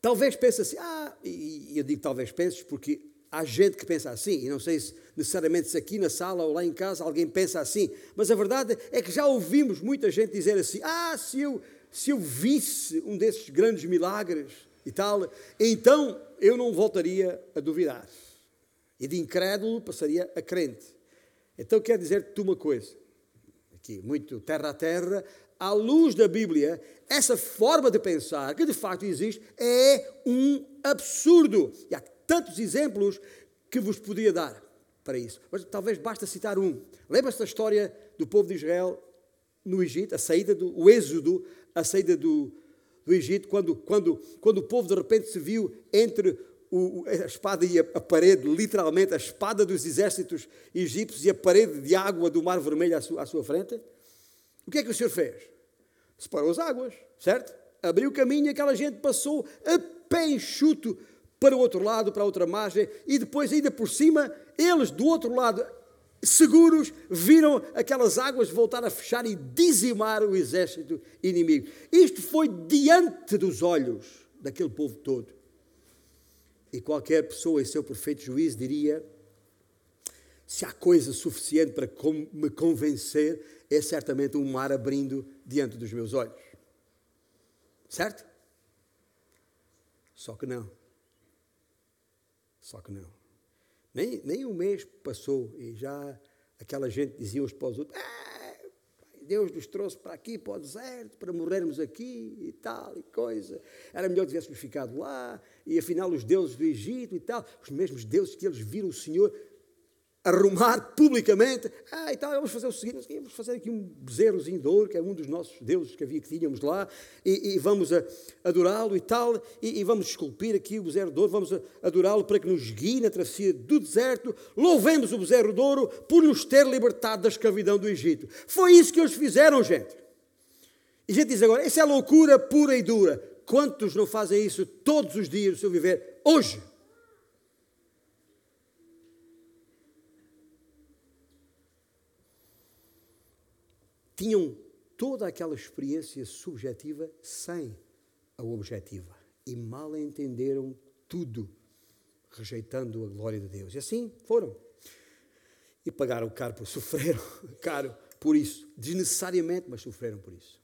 talvez pense assim, ah, e eu digo talvez penses porque há gente que pensa assim, e não sei se necessariamente se aqui na sala ou lá em casa alguém pensa assim, mas a verdade é que já ouvimos muita gente dizer assim, ah, se eu, se eu visse um desses grandes milagres e tal, então eu não voltaria a duvidar. E de incrédulo passaria a crente. Então quer dizer-te uma coisa, aqui muito terra a terra, à luz da Bíblia, essa forma de pensar, que de facto existe, é um absurdo. E há tantos exemplos que vos podia dar para isso. Mas talvez basta citar um. Lembra-se da história do povo de Israel no Egito, a saída do o êxodo, a saída do, do Egito, quando, quando, quando o povo de repente se viu entre o, a espada e a, a, parede, literalmente a espada dos exércitos egípcios e a parede de água do Mar Vermelho à sua, à sua frente. O que é que o Senhor fez? Separou as águas, certo? Abriu o caminho e aquela gente passou a pé enxuto para o outro lado, para a outra margem, e depois, ainda por cima, eles do outro lado, seguros, viram aquelas águas voltar a fechar e dizimar o exército inimigo. Isto foi diante dos olhos daquele povo todo. E qualquer pessoa em seu perfeito juízo diria: se há coisa suficiente para me convencer, é certamente um mar abrindo diante dos meus olhos. Certo? Só que não. Só que não. Nem, nem um mês passou e já aquela gente dizia uns para os outros: ah, Deus nos trouxe para aqui, para o deserto, para morrermos aqui e tal e coisa. Era melhor que tivéssemos ficado lá, e afinal os deuses do Egito e tal, os mesmos deuses que eles viram o Senhor arrumar publicamente. Ah, e tal, vamos fazer o seguinte: vamos fazer aqui um bezerrozinho de ouro, que é um dos nossos deuses que havia que tínhamos lá, e, e vamos adorá-lo e tal, e, e, vamos esculpir aqui o bezerro de ouro, vamos adorá-lo para que nos guie na travessia do deserto. Louvemos o bezerro de ouro por nos ter libertado da escravidão do Egito. Foi isso que eles fizeram, gente. E a gente diz agora: essa é loucura pura e dura. Quantos não fazem isso todos os dias do seu viver hoje? Tinham toda aquela experiência subjetiva sem a objetiva e mal entenderam tudo, rejeitando a glória de Deus. E assim foram. E pagaram caro por sofreram caro por isso, desnecessariamente, mas sofreram por isso.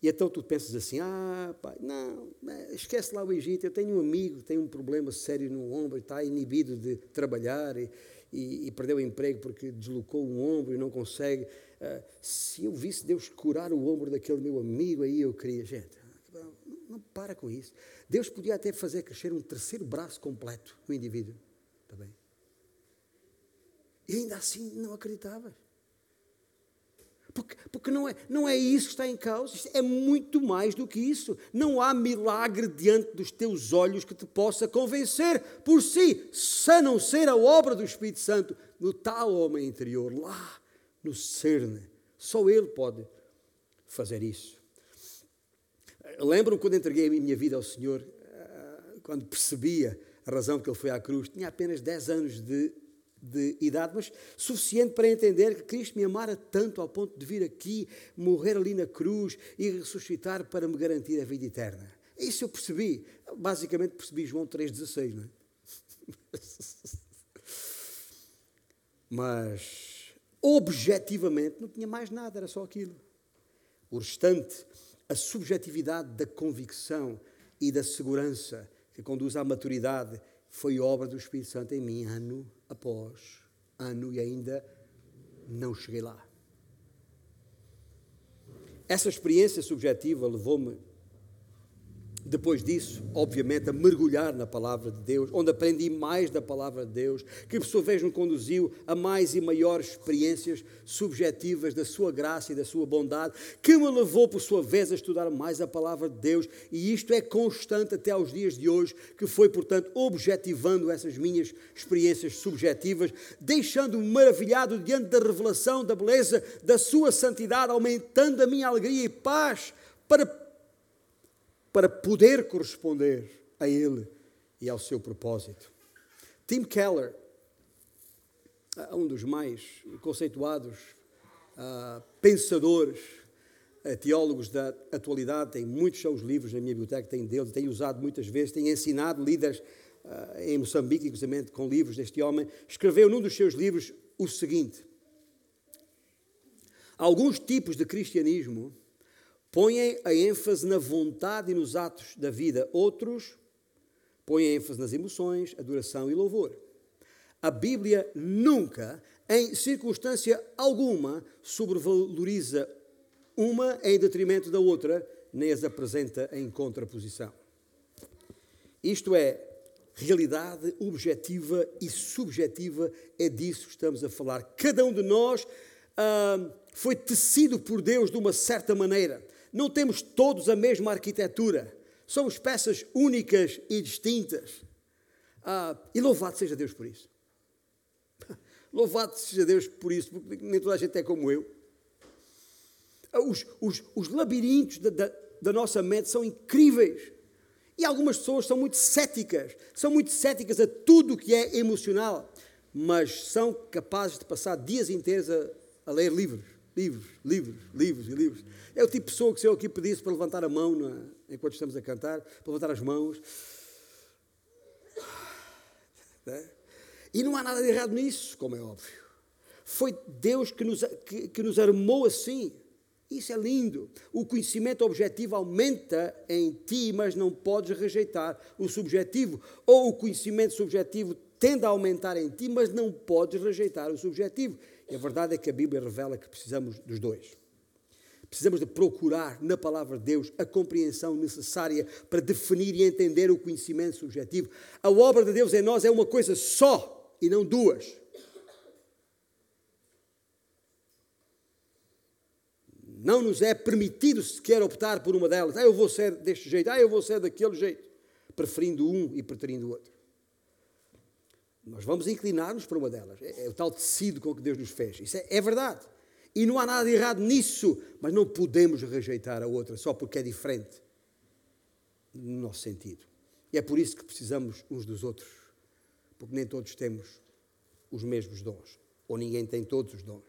E então tu pensas assim: ah, pai, não, esquece lá o Egito. Eu tenho um amigo que tem um problema sério no ombro está inibido de trabalhar e, e, e perdeu o emprego porque deslocou um ombro e não consegue. Uh, se eu visse Deus curar o ombro daquele meu amigo, aí eu queria. Gente, não, não para com isso. Deus podia até fazer crescer um terceiro braço completo no indivíduo. Está bem? E ainda assim não acreditavas. Porque, porque não, é, não é isso que está em causa, é muito mais do que isso. Não há milagre diante dos teus olhos que te possa convencer por si, se não ser a obra do Espírito Santo no tal homem interior, lá no cerne. Só Ele pode fazer isso. Lembro-me quando entreguei a minha vida ao Senhor, eh, quando percebia a razão que Ele foi à cruz, tinha apenas 10 anos de de idade, mas suficiente para entender que Cristo me amara tanto ao ponto de vir aqui, morrer ali na cruz e ressuscitar para me garantir a vida eterna. Isso eu percebi. Basicamente percebi João 3,16, não é? Mas, objetivamente, não tinha mais nada, era só aquilo. O restante, a subjetividade da convicção e da segurança que conduz à maturidade foi obra do Espírito Santo em mim, ano após ano, e ainda não cheguei lá. Essa experiência subjetiva levou-me depois disso, obviamente, a mergulhar na palavra de Deus, onde aprendi mais da palavra de Deus, que por sua vez me conduziu a mais e maiores experiências subjetivas da sua graça e da sua bondade, que me levou por sua vez a estudar mais a palavra de Deus, e isto é constante até aos dias de hoje, que foi, portanto, objetivando essas minhas experiências subjetivas, deixando-me maravilhado diante da revelação da beleza da sua santidade, aumentando a minha alegria e paz para para poder corresponder a Ele e ao seu propósito. Tim Keller, um dos mais conceituados uh, pensadores, uh, teólogos da atualidade, tem muitos seus livros na minha biblioteca, tem deles, tem usado muitas vezes, tem ensinado líderes uh, em Moçambique, inclusive com livros deste homem, escreveu num dos seus livros o seguinte: Alguns tipos de cristianismo põem a ênfase na vontade e nos atos da vida. Outros põem a ênfase nas emoções, adoração e louvor. A Bíblia nunca, em circunstância alguma, sobrevaloriza uma em detrimento da outra, nem as apresenta em contraposição. Isto é, realidade objetiva e subjetiva, é disso que estamos a falar. Cada um de nós ah, foi tecido por Deus de uma certa maneira. Não temos todos a mesma arquitetura. Somos peças únicas e distintas. Ah, e louvado seja Deus por isso. Louvado seja Deus por isso, porque nem toda a gente é como eu. Ah, os, os, os labirintos da, da, da nossa mente são incríveis. E algumas pessoas são muito céticas, são muito céticas a tudo o que é emocional, mas são capazes de passar dias inteiros a, a ler livros, livros, livros, livros e livros. É o tipo de pessoa que se eu aqui pedisse para levantar a mão na, enquanto estamos a cantar, para levantar as mãos. É? E não há nada de errado nisso, como é óbvio. Foi Deus que nos, que, que nos armou assim. Isso é lindo. O conhecimento objetivo aumenta em ti, mas não podes rejeitar o subjetivo. Ou o conhecimento subjetivo tende a aumentar em ti, mas não podes rejeitar o subjetivo. E a verdade é que a Bíblia revela que precisamos dos dois. Precisamos de procurar na palavra de Deus a compreensão necessária para definir e entender o conhecimento subjetivo. A obra de Deus em nós é uma coisa só e não duas. não nos é permitido sequer optar por uma delas. Ah, eu vou ser deste jeito, ah, eu vou ser daquele jeito, preferindo um e preterindo o outro. Nós vamos inclinar-nos para uma delas. É, é, o tal tecido com que Deus nos fez. Isso é, é verdade. E não há nada de errado nisso, mas não podemos rejeitar a outra só porque é diferente no nosso sentido. E é por isso que precisamos uns dos outros, porque nem todos temos os mesmos dons, ou ninguém tem todos os dons.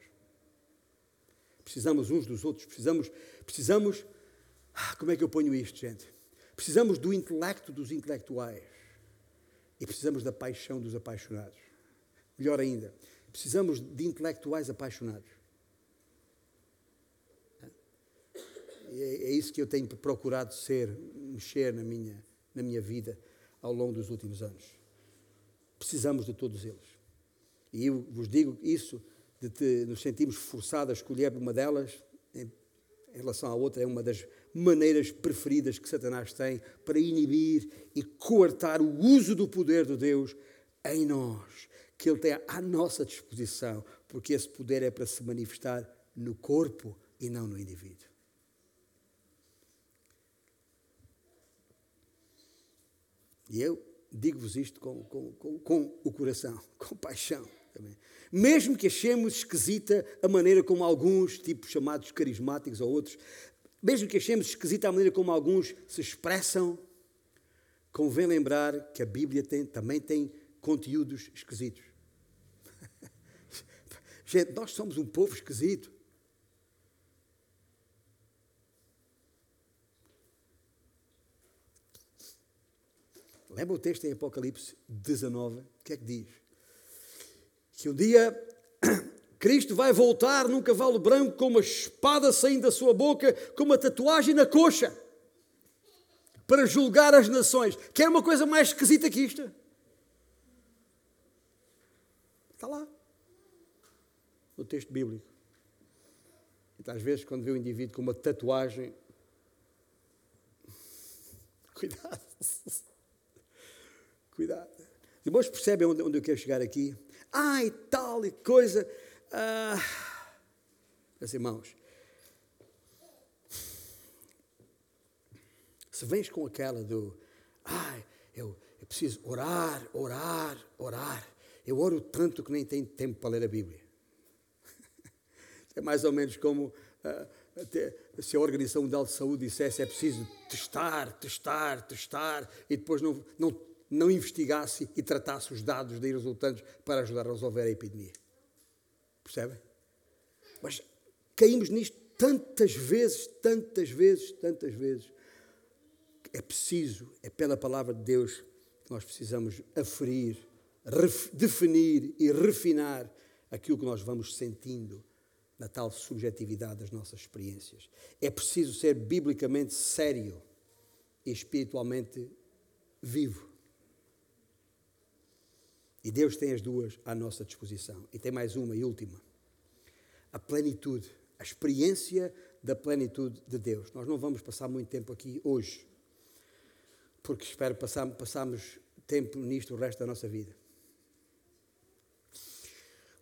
Precisamos uns dos outros, precisamos, precisamos, ah, como é que eu ponho isto, gente? Precisamos do intelecto dos intelectuais e precisamos da paixão dos apaixonados. Melhor ainda, precisamos de intelectuais apaixonados. É, é isso que eu tenho procurado ser, mexer na minha, na minha vida ao longo dos últimos anos. Precisamos de todos eles. E eu vos digo isso de te, nos sentirmos forçados a escolher uma delas, em, em relação à outra, é uma das maneiras preferidas que Satanás tem para inibir e coartar o uso do poder de Deus em nós, que Ele tem à nossa disposição, porque esse poder é para se manifestar no corpo e não no indivíduo. E eu digo-vos isto com, com, com, com o coração, com paixão também. Mesmo que achemos esquisita a maneira como alguns, tipos chamados carismáticos ou outros, mesmo que achemos esquisita a maneira como alguns se expressam, convém lembrar que a Bíblia tem, também tem conteúdos esquisitos. Gente, nós somos um povo esquisito. Lembra o texto em Apocalipse 19? O que é que diz? que um dia Cristo vai voltar num cavalo branco com uma espada saindo da sua boca, com uma tatuagem na coxa, para julgar as nações. Quer uma coisa mais esquisita que isto? Está lá, no texto bíblico. Então, às vezes, quando vê um indivíduo com uma tatuagem, cuidado. cuidado. Depois percebem onde, onde eu quero chegar aqui? ai, tal e coisa. Ah, meus irmãos, se vens com aquela do, ai, eu, eu preciso orar, orar, orar. Eu oro tanto que nem tenho tempo para ler a Bíblia. É mais ou menos como uh, se a Organização Mundial de Saúde dissesse é preciso testar, testar, testar, e depois não, não não investigasse e tratasse os dados daí resultantes para ajudar a resolver a epidemia. Percebem? Mas caímos nisto tantas vezes, tantas vezes, tantas vezes. É preciso, é pela palavra de Deus que nós precisamos aferir, definir e refinar aquilo que nós vamos sentindo na tal subjetividade das nossas experiências. É preciso ser biblicamente sério e espiritualmente vivo. E Deus tem as duas à nossa disposição. E tem mais uma e última: a plenitude, a experiência da plenitude de Deus. Nós não vamos passar muito tempo aqui hoje, porque espero passar, passarmos tempo nisto o resto da nossa vida.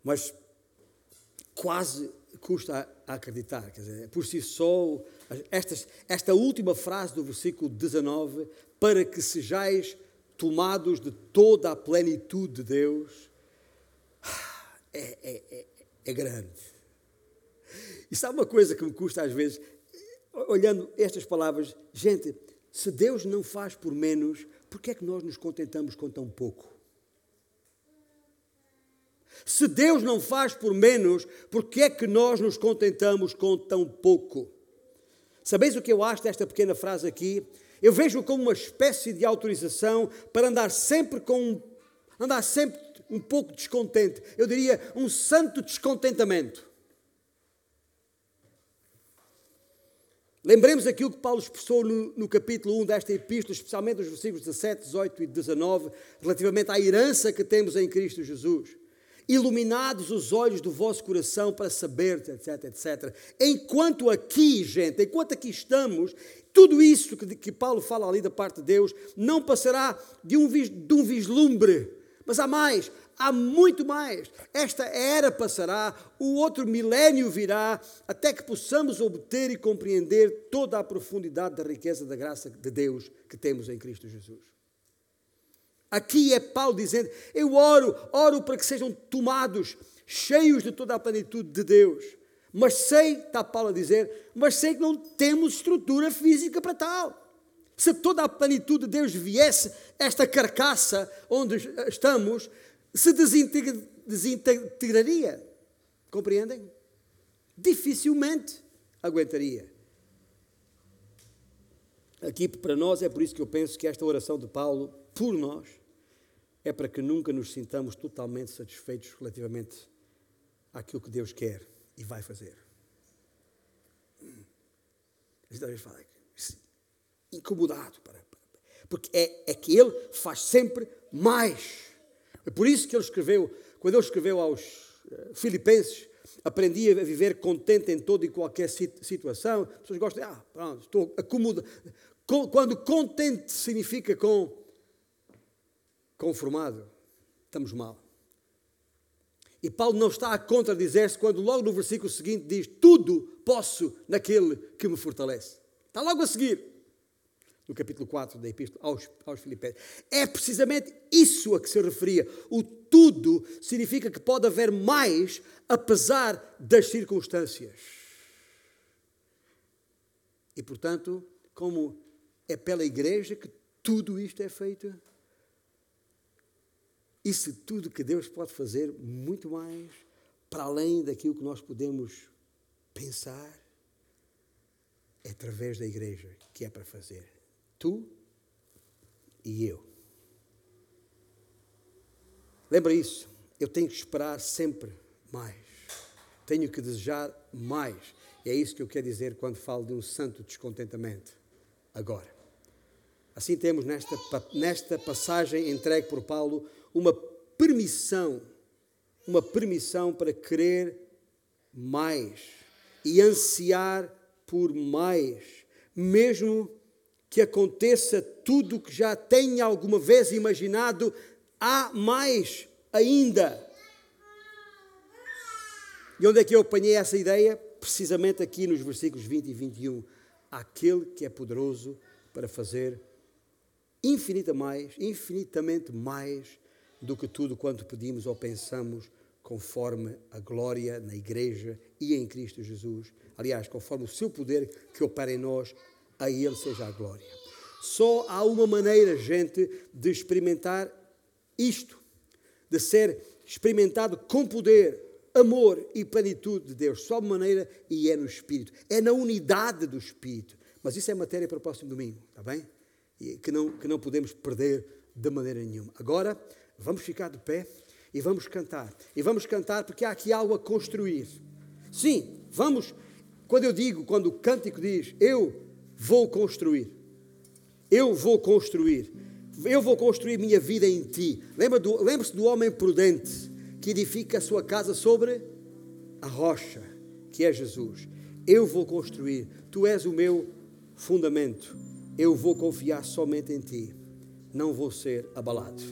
Mas quase custa a acreditar, quer dizer, por si só, esta, esta última frase do versículo 19, para que sejais tomados de toda a plenitude de Deus, é, é, é, é grande. E sabe uma coisa que me custa às vezes, olhando estas palavras, gente, se Deus não faz por menos, por que é que nós nos contentamos com tão pouco? Se Deus não faz por menos, por que é que nós nos contentamos com tão pouco? Sabeis o que eu acho desta pequena frase aqui? Eu vejo como uma espécie de autorização para andar sempre com andar sempre um pouco descontente. Eu diria um santo descontentamento. Lembremos aquilo que Paulo expressou no, no, capítulo 1 desta epístola, especialmente nos versículos 17, 18 e 19, relativamente à herança que temos em Cristo Jesus. Iluminados os olhos do vosso coração para saber, etc, etc. Enquanto aqui, gente, enquanto aqui estamos, tudo isso que, que Paulo fala ali da parte de Deus não passará de um, de um vislumbre, mas há mais, há muito mais. Esta era passará, o outro milénio virá, até que possamos obter e compreender toda a profundidade da riqueza da graça de Deus que temos em Cristo Jesus. Aqui é Paulo dizendo: Eu oro, oro para que sejam tomados, cheios de toda a plenitude de Deus. Mas sei, está Paulo a dizer, mas sei que não temos estrutura física para tal. Se toda a plenitude de Deus viesse, esta carcaça onde estamos, se desintegraria. Compreendem? Dificilmente aguentaria. Aqui para nós é por isso que eu penso que esta oração de Paulo, por nós, é para que nunca nos sintamos totalmente satisfeitos relativamente àquilo que Deus quer e vai fazer. Talvez fala incomodado, para, porque é, é que Ele faz sempre mais. É por isso que ele escreveu, quando ele escreveu aos eh, Filipenses, aprendi a viver contente em toda e qualquer situação. As pessoas gostam, ah, pronto, estou acomodado. Quando contente significa com conformado, estamos mal. E Paulo não está a contradizer-se quando logo no versículo seguinte diz: Tudo posso naquele que me fortalece. Está logo a seguir no capítulo 4 da Epístola aos, aos Filipenses. É precisamente isso a que se referia. O tudo significa que pode haver mais apesar das circunstâncias. E, portanto, como é pela igreja que tudo isto é feito, isso tudo que Deus pode fazer, muito mais, para além daquilo que nós podemos pensar, é através da igreja que é para fazer. Tu e eu. Lembra isso? Eu tenho que esperar sempre mais. Tenho que desejar mais. E é isso que eu quero dizer quando falo de um santo descontentamento. Agora. Assim temos nesta, nesta passagem entregue por Paulo uma permissão, uma permissão para querer mais e ansiar por mais, mesmo que aconteça tudo o que já tenha alguma vez imaginado, há mais ainda. E onde é que eu apanhei essa ideia? Precisamente aqui nos versículos 20 e 21. Aquele que é poderoso para fazer infinita mais, infinitamente mais do que tudo quanto pedimos ou pensamos, conforme a glória na Igreja e em Cristo Jesus. Aliás, conforme o seu poder que opera em nós a Ele seja a glória. Só há uma maneira, gente, de experimentar isto, de ser experimentado com poder, amor e plenitude de Deus. Só uma maneira e é no Espírito. É na unidade do Espírito. Mas isso é matéria para o próximo domingo, está bem? E que não, que não podemos perder de maneira nenhuma. Agora, vamos ficar de pé e vamos cantar. E vamos cantar porque há aqui algo a construir. Sim, vamos. Quando eu digo, quando o cântico diz, eu vou construir. Eu vou construir. Eu vou construir minha vida em ti. Lembre-se do, do homem prudente que edifica a sua casa sobre a rocha, que é Jesus. Eu vou construir. Tu és o meu fundamento. Eu vou confiar somente em ti. não vou ser abalado.